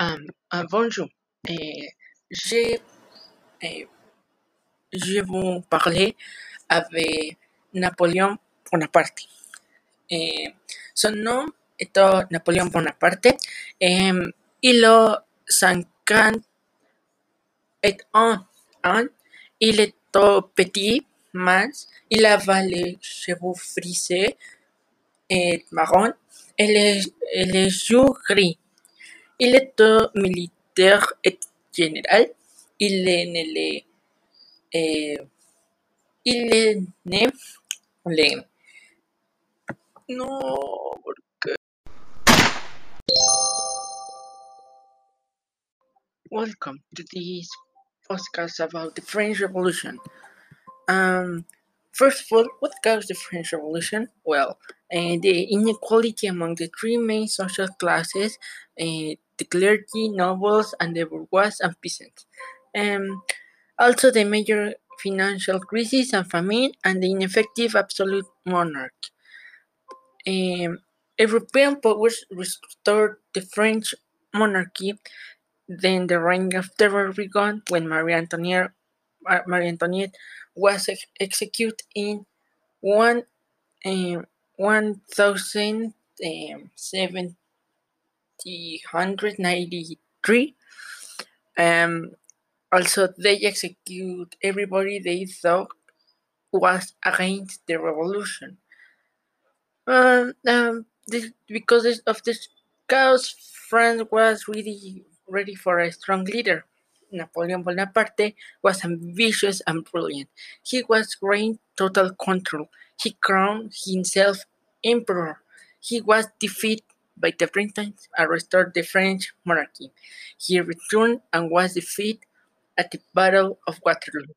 Ah, bonjour. Eh, j'ai, eh, je vous parler avec Napoléon Bonaparte. Eh, son nom est Napoléon Bonaparte. Eh, il a 51 ans. Il est petit, mince. Il avait les cheveux frisés et marron et les, et les gris. Il est militaire et général. Il est né le, eh, il est né le, Welcome to this podcast about the French Revolution. Um, first of all, what caused the French Revolution? Well, uh, the inequality among the three main social classes, uh, the clergy, nobles, and the bourgeois and peasants. Um, also, the major financial crisis and famine, and the ineffective absolute monarch. Um, European powers restored the French monarchy. Then the reign of terror began when Marie Antoinette, Marie Antoinette was ex- executed in one um, 1793. Um, also, they execute everybody they thought was against the revolution. Um, um, this, because of this chaos, France was really ready for a strong leader. Napoleon Bonaparte was ambitious and brilliant. He was gained total control. He crowned himself emperor. He was defeated by the Britons and restored the French monarchy. He returned and was defeated at the Battle of Waterloo.